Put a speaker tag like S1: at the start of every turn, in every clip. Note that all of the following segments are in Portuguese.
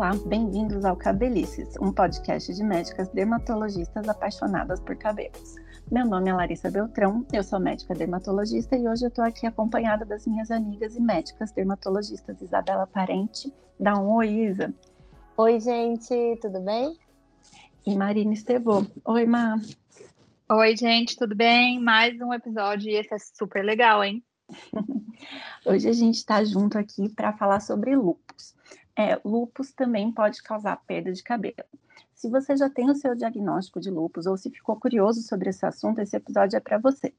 S1: Olá, bem-vindos ao Cabelices, um podcast de médicas dermatologistas apaixonadas por cabelos. Meu nome é Larissa Beltrão, eu sou médica dermatologista e hoje eu estou aqui acompanhada das minhas amigas e médicas dermatologistas Isabela Parente. Dá um oi, Isa.
S2: Oi, gente, tudo bem?
S1: E Marina Estevô. Oi, Má.
S3: Oi, gente, tudo bem? Mais um episódio e esse é super legal, hein?
S1: Hoje a gente está junto aqui para falar sobre lupus. É, lupus também pode causar perda de cabelo. Se você já tem o seu diagnóstico de lupus ou se ficou curioso sobre esse assunto, esse episódio é para você.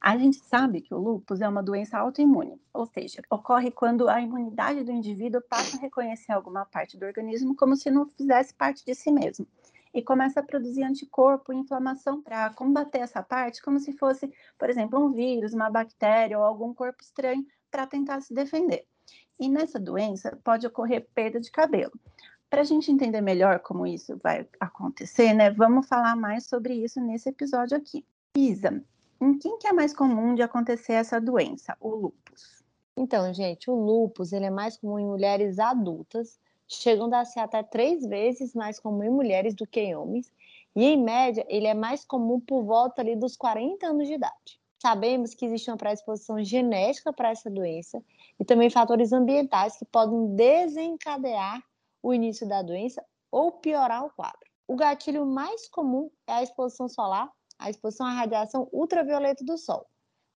S1: A gente sabe que o lupus é uma doença autoimune, ou seja, ocorre quando a imunidade do indivíduo passa a reconhecer alguma parte do organismo como se não fizesse parte de si mesmo e começa a produzir anticorpo e inflamação para combater essa parte, como se fosse, por exemplo, um vírus, uma bactéria ou algum corpo estranho para tentar se defender. E nessa doença pode ocorrer perda de cabelo. Para a gente entender melhor como isso vai acontecer, né, vamos falar mais sobre isso nesse episódio aqui. Isa, em quem que é mais comum de acontecer essa doença, o lúpus?
S2: Então, gente, o lúpus ele é mais comum em mulheres adultas, chegando a ser até três vezes mais comum em mulheres do que em homens, e em média ele é mais comum por volta ali dos 40 anos de idade. Sabemos que existe uma predisposição genética para essa doença e também fatores ambientais que podem desencadear o início da doença ou piorar o quadro. O gatilho mais comum é a exposição solar, a exposição à radiação ultravioleta do sol.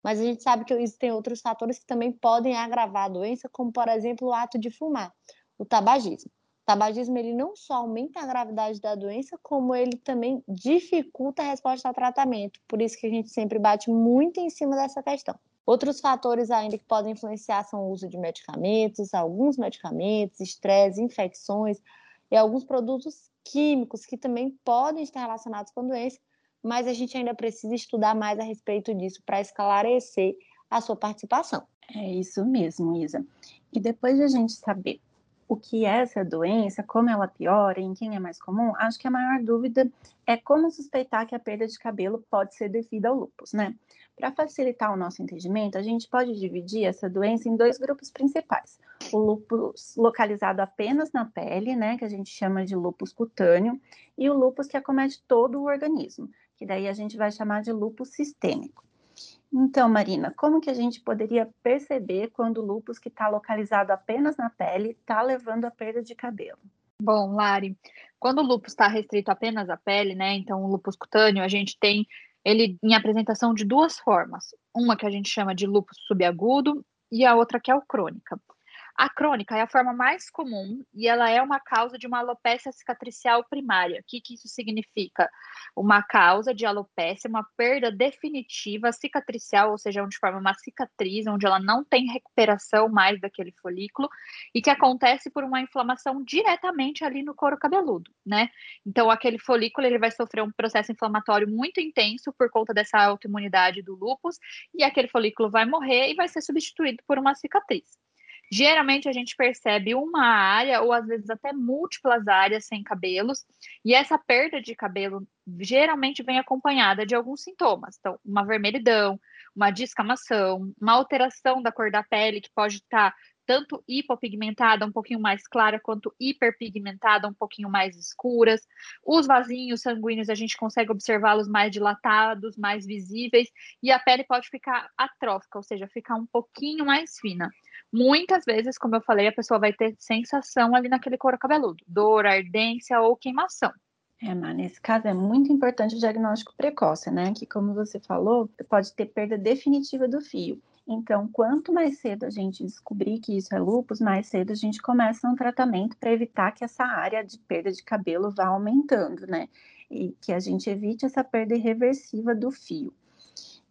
S2: Mas a gente sabe que existem outros fatores que também podem agravar a doença, como por exemplo o ato de fumar, o tabagismo. O tabagismo ele não só aumenta a gravidade da doença, como ele também dificulta a resposta ao tratamento. Por isso que a gente sempre bate muito em cima dessa questão. Outros fatores ainda que podem influenciar são o uso de medicamentos, alguns medicamentos, estresse, infecções e alguns produtos químicos que também podem estar relacionados com a doença, mas a gente ainda precisa estudar mais a respeito disso para esclarecer a sua participação.
S1: É isso mesmo, Isa. E depois de a gente saber o que é essa doença, como ela piora, em quem é mais comum, acho que a maior dúvida é como suspeitar que a perda de cabelo pode ser devida ao lúpus, né? Para facilitar o nosso entendimento, a gente pode dividir essa doença em dois grupos principais. O lúpus localizado apenas na pele, né, que a gente chama de lúpus cutâneo, e o lúpus que acomete todo o organismo, que daí a gente vai chamar de lúpus sistêmico. Então, Marina, como que a gente poderia perceber quando o lúpus que está localizado apenas na pele está levando à perda de cabelo?
S3: Bom, Lari, quando o lúpus está restrito apenas à pele, né? Então, o lúpus cutâneo, a gente tem ele em apresentação de duas formas. Uma que a gente chama de lúpus subagudo e a outra que é o crônica. A crônica é a forma mais comum e ela é uma causa de uma alopecia cicatricial primária. O que, que isso significa? Uma causa de alopecia, uma perda definitiva cicatricial, ou seja, onde forma uma cicatriz, onde ela não tem recuperação mais daquele folículo e que acontece por uma inflamação diretamente ali no couro cabeludo, né? Então, aquele folículo ele vai sofrer um processo inflamatório muito intenso por conta dessa autoimunidade do lúpus e aquele folículo vai morrer e vai ser substituído por uma cicatriz. Geralmente a gente percebe uma área ou às vezes até múltiplas áreas sem cabelos, e essa perda de cabelo geralmente vem acompanhada de alguns sintomas. Então, uma vermelhidão, uma descamação, uma alteração da cor da pele que pode estar tanto hipopigmentada, um pouquinho mais clara, quanto hiperpigmentada, um pouquinho mais escuras. Os vasinhos sanguíneos a gente consegue observá-los mais dilatados, mais visíveis, e a pele pode ficar atrófica, ou seja, ficar um pouquinho mais fina. Muitas vezes, como eu falei, a pessoa vai ter sensação ali naquele couro cabeludo, dor, ardência ou queimação.
S1: É, mas nesse caso é muito importante o diagnóstico precoce, né? Que, como você falou, pode ter perda definitiva do fio. Então, quanto mais cedo a gente descobrir que isso é lúpus, mais cedo a gente começa um tratamento para evitar que essa área de perda de cabelo vá aumentando, né? E que a gente evite essa perda irreversível do fio.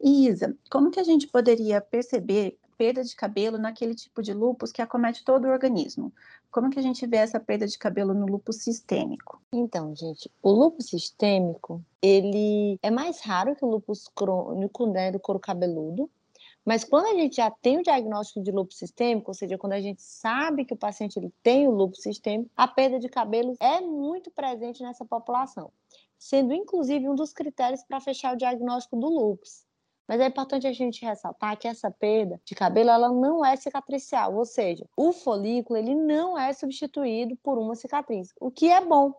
S1: Isa, como que a gente poderia perceber perda de cabelo naquele tipo de lúpus que acomete todo o organismo? Como que a gente vê essa perda de cabelo no lúpus sistêmico?
S2: Então, gente, o lúpus sistêmico, ele é mais raro que o lúpus crônico, né, do couro cabeludo, mas quando a gente já tem o diagnóstico de lúpus sistêmico, ou seja, quando a gente sabe que o paciente ele tem o lúpus sistêmico, a perda de cabelo é muito presente nessa população, sendo inclusive um dos critérios para fechar o diagnóstico do lúpus. Mas é importante a gente ressaltar que essa perda de cabelo ela não é cicatricial, ou seja, o folículo ele não é substituído por uma cicatriz, o que é bom,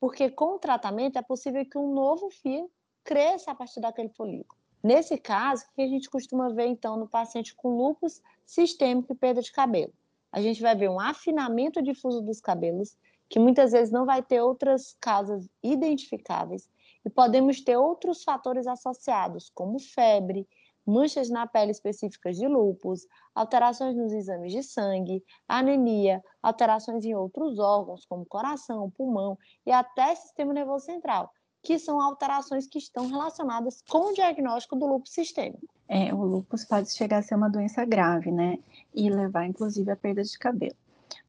S2: porque com o tratamento é possível que um novo fio cresça a partir daquele folículo. Nesse caso, o que a gente costuma ver então no paciente com lúpus sistêmico e perda de cabelo? A gente vai ver um afinamento difuso dos cabelos, que muitas vezes não vai ter outras causas identificáveis, e podemos ter outros fatores associados, como febre, manchas na pele específicas de lúpus, alterações nos exames de sangue, anemia, alterações em outros órgãos, como coração, pulmão e até sistema nervoso central, que são alterações que estão relacionadas com o diagnóstico do lúpus sistêmico.
S1: É, o lúpus pode chegar a ser uma doença grave, né? E levar, inclusive, à perda de cabelo.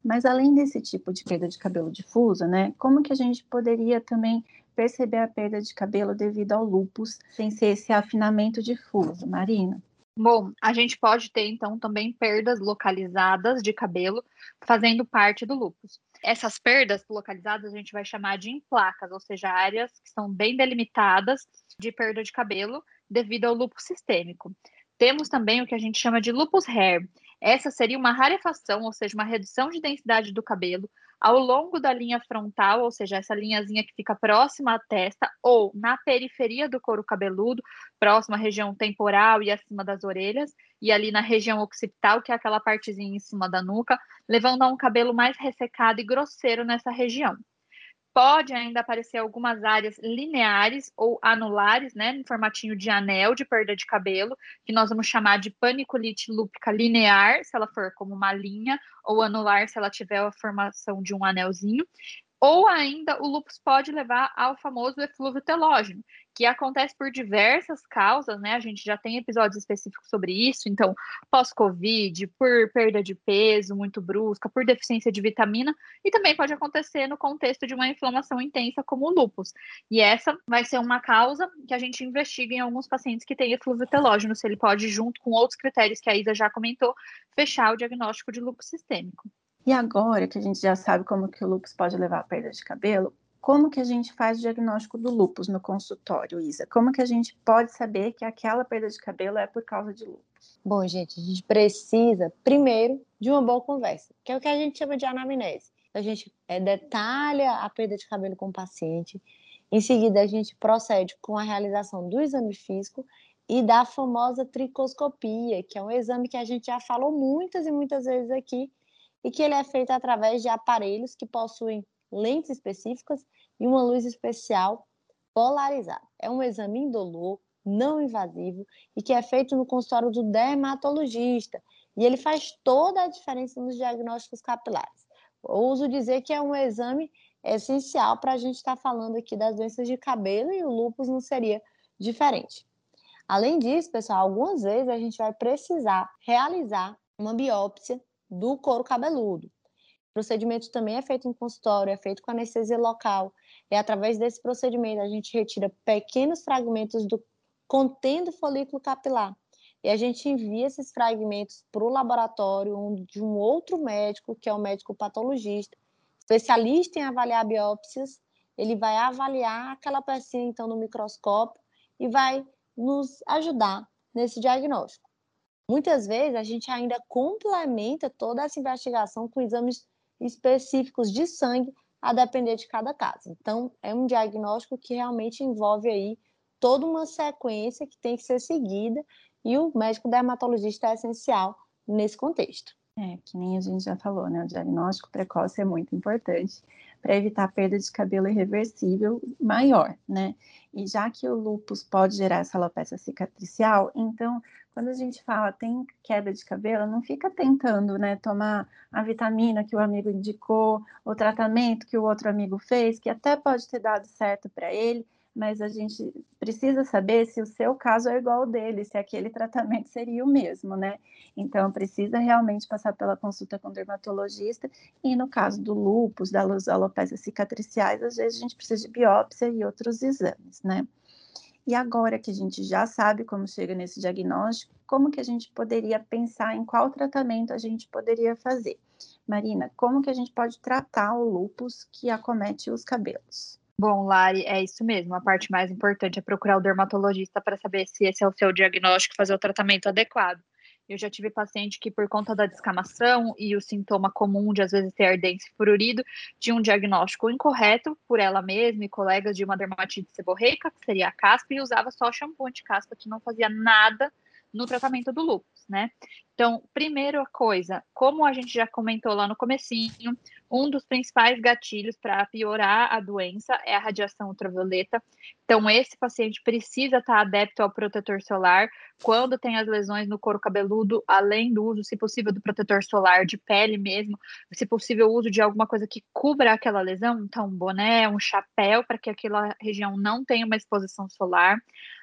S1: Mas além desse tipo de perda de cabelo difusa, né? Como que a gente poderia também perceber a perda de cabelo devido ao lúpus, sem ser esse afinamento difuso, Marina?
S3: Bom, a gente pode ter então também perdas localizadas de cabelo fazendo parte do lúpus. Essas perdas localizadas a gente vai chamar de placas, ou seja, áreas que são bem delimitadas de perda de cabelo devido ao lúpus sistêmico. Temos também o que a gente chama de lupus hair. Essa seria uma rarefação, ou seja, uma redução de densidade do cabelo ao longo da linha frontal, ou seja, essa linhazinha que fica próxima à testa, ou na periferia do couro cabeludo, próxima à região temporal e acima das orelhas, e ali na região occipital, que é aquela partezinha em cima da nuca, levando a um cabelo mais ressecado e grosseiro nessa região pode ainda aparecer algumas áreas lineares ou anulares, né, em formatinho de anel de perda de cabelo, que nós vamos chamar de paniculite lúpica linear, se ela for como uma linha, ou anular, se ela tiver a formação de um anelzinho. Ou ainda o lúpus pode levar ao famoso eflúvio telógeno, que acontece por diversas causas, né? A gente já tem episódios específicos sobre isso, então, pós-Covid, por perda de peso muito brusca, por deficiência de vitamina, e também pode acontecer no contexto de uma inflamação intensa, como o lúpus. E essa vai ser uma causa que a gente investiga em alguns pacientes que têm eflúvio telógeno, se ele pode, junto com outros critérios que a Isa já comentou, fechar o diagnóstico de lúpus sistêmico.
S1: E agora que a gente já sabe como que o lúpus pode levar à perda de cabelo, como que a gente faz o diagnóstico do lúpus no consultório, Isa? Como que a gente pode saber que aquela perda de cabelo é por causa de lúpus?
S2: Bom, gente, a gente precisa, primeiro, de uma boa conversa, que é o que a gente chama de anamnese. A gente é, detalha a perda de cabelo com o paciente, em seguida a gente procede com a realização do exame físico e da famosa tricoscopia, que é um exame que a gente já falou muitas e muitas vezes aqui, e que ele é feito através de aparelhos que possuem lentes específicas e uma luz especial polarizada. É um exame indolor, não invasivo e que é feito no consultório do dermatologista. E ele faz toda a diferença nos diagnósticos capilares. Eu uso dizer que é um exame essencial para a gente estar tá falando aqui das doenças de cabelo e o lúpus não seria diferente. Além disso, pessoal, algumas vezes a gente vai precisar realizar uma biópsia do couro cabeludo. O procedimento também é feito em consultório, é feito com anestesia local. E através desse procedimento a gente retira pequenos fragmentos do contendo folículo capilar. E a gente envia esses fragmentos para o laboratório de um outro médico, que é o médico patologista, especialista em avaliar biópsias. Ele vai avaliar aquela pecinha, então, no microscópio e vai nos ajudar nesse diagnóstico. Muitas vezes a gente ainda complementa toda essa investigação com exames específicos de sangue, a depender de cada caso. Então, é um diagnóstico que realmente envolve aí toda uma sequência que tem que ser seguida e o médico dermatologista é essencial nesse contexto.
S1: É, que nem a gente já falou, né? O diagnóstico precoce é muito importante para evitar perda de cabelo irreversível maior, né? E já que o lúpus pode gerar essa alopecia cicatricial, então, quando a gente fala tem queda de cabelo, não fica tentando, né, tomar a vitamina que o amigo indicou, o tratamento que o outro amigo fez, que até pode ter dado certo para ele, mas a gente precisa saber se o seu caso é igual ao dele, se aquele tratamento seria o mesmo, né? Então, precisa realmente passar pela consulta com o dermatologista, e no caso do lúpus, das alopécias cicatriciais, às vezes a gente precisa de biópsia e outros exames, né? E agora que a gente já sabe como chega nesse diagnóstico, como que a gente poderia pensar em qual tratamento a gente poderia fazer? Marina, como que a gente pode tratar o lúpus que acomete os cabelos?
S3: Bom, Lari, é isso mesmo. A parte mais importante é procurar o dermatologista para saber se esse é o seu diagnóstico e fazer o tratamento adequado. Eu já tive paciente que, por conta da descamação e o sintoma comum de às vezes ter ardência e furorido, tinha um diagnóstico incorreto por ela mesma e colegas de uma dermatite seborreica, que seria a caspa, e usava só shampoo anti-caspa que não fazia nada no tratamento do lúpus, né? Então, primeira coisa, como a gente já comentou lá no comecinho, um dos principais gatilhos para piorar a doença é a radiação ultravioleta. Então, esse paciente precisa estar adepto ao protetor solar quando tem as lesões no couro cabeludo, além do uso, se possível, do protetor solar de pele mesmo, se possível, o uso de alguma coisa que cubra aquela lesão, então, um boné, um chapéu, para que aquela região não tenha uma exposição solar,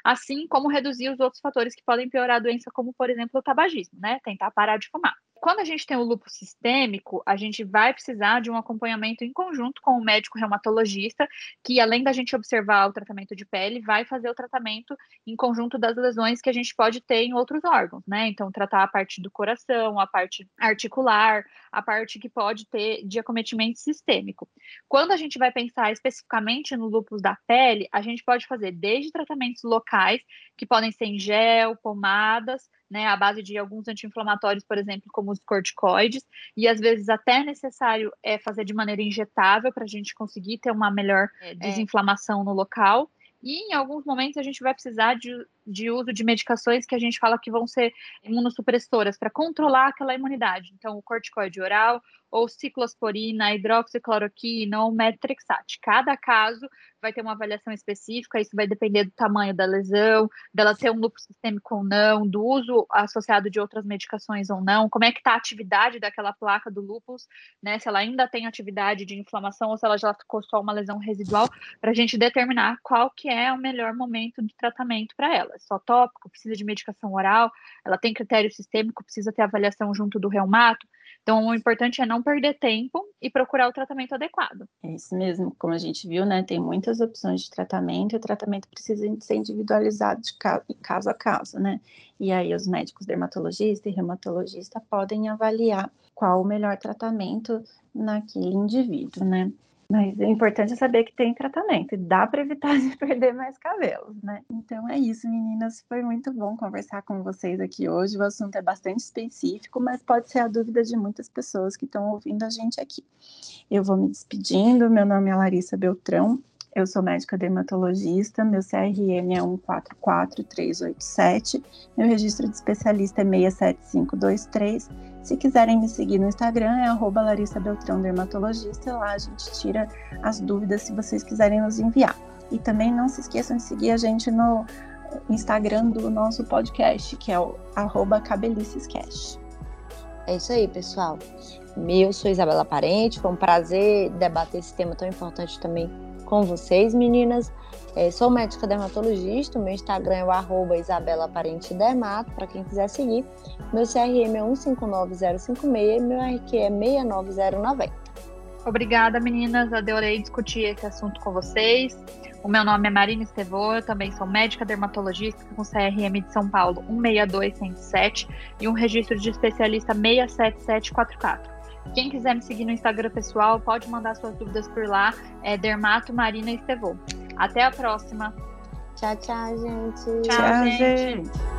S3: assim como reduzir os outros fatores que podem piorar a doença, como, por exemplo, o tabagismo, né? Tentar parar de fumar quando a gente tem o lúpus sistêmico, a gente vai precisar de um acompanhamento em conjunto com o médico reumatologista, que além da gente observar o tratamento de pele, vai fazer o tratamento em conjunto das lesões que a gente pode ter em outros órgãos, né? Então, tratar a parte do coração, a parte articular, a parte que pode ter de acometimento sistêmico. Quando a gente vai pensar especificamente no lúpus da pele, a gente pode fazer desde tratamentos locais, que podem ser em gel, pomadas, né, à base de alguns anti-inflamatórios, por exemplo, como os corticoides, e às vezes até necessário é fazer de maneira injetável para a gente conseguir ter uma melhor é, desinflamação é. no local. E em alguns momentos a gente vai precisar de, de uso de medicações que a gente fala que vão ser imunossupressoras para controlar aquela imunidade. Então, o corticoide oral ou ciclosporina, hidroxicloroquina ou metrexate. Cada caso vai ter uma avaliação específica, isso vai depender do tamanho da lesão, dela ter um lúpus sistêmico ou não, do uso associado de outras medicações ou não, como é que está a atividade daquela placa do lúpus, né, se ela ainda tem atividade de inflamação ou se ela já ficou só uma lesão residual, para a gente determinar qual que é o melhor momento de tratamento para ela. É só tópico, precisa de medicação oral, ela tem critério sistêmico, precisa ter avaliação junto do reumato, então, o importante é não perder tempo e procurar o tratamento adequado.
S1: É isso mesmo, como a gente viu, né? Tem muitas opções de tratamento e o tratamento precisa ser individualizado de caso a caso, né? E aí os médicos dermatologistas e reumatologistas podem avaliar qual o melhor tratamento naquele indivíduo, né? Mas é importante saber que tem tratamento e dá para evitar de perder mais cabelos, né? Então é isso, meninas. Foi muito bom conversar com vocês aqui hoje. O assunto é bastante específico, mas pode ser a dúvida de muitas pessoas que estão ouvindo a gente aqui. Eu vou me despedindo. Meu nome é Larissa Beltrão. Eu sou médica dermatologista, meu CRM é 144387, meu registro de especialista é 67523 se quiserem me seguir no Instagram, é arroba Larissa Beltrão Dermatologista, lá a gente tira as dúvidas se vocês quiserem nos enviar. E também não se esqueçam de seguir a gente no Instagram do nosso podcast, que é o arroba cabelicescast.
S2: É isso aí, pessoal. Eu sou Isabela Parente, foi um prazer debater esse tema tão importante também com vocês, meninas. É, sou médica dermatologista, meu Instagram é o arroba Isabela Parente Dermato, para quem quiser seguir. Meu CRM é 159056 e meu RQ é 69090.
S3: Obrigada, meninas. Adorei discutir esse assunto com vocês. O meu nome é Marina Estevô, eu também sou médica dermatologista com CRM de São Paulo 162107 e um registro de especialista 67744. Quem quiser me seguir no Instagram pessoal, pode mandar suas dúvidas por lá. É Dermato Marina Estevô. Até a próxima.
S2: Tchau, tchau, gente.
S1: Tchau, tchau gente. gente.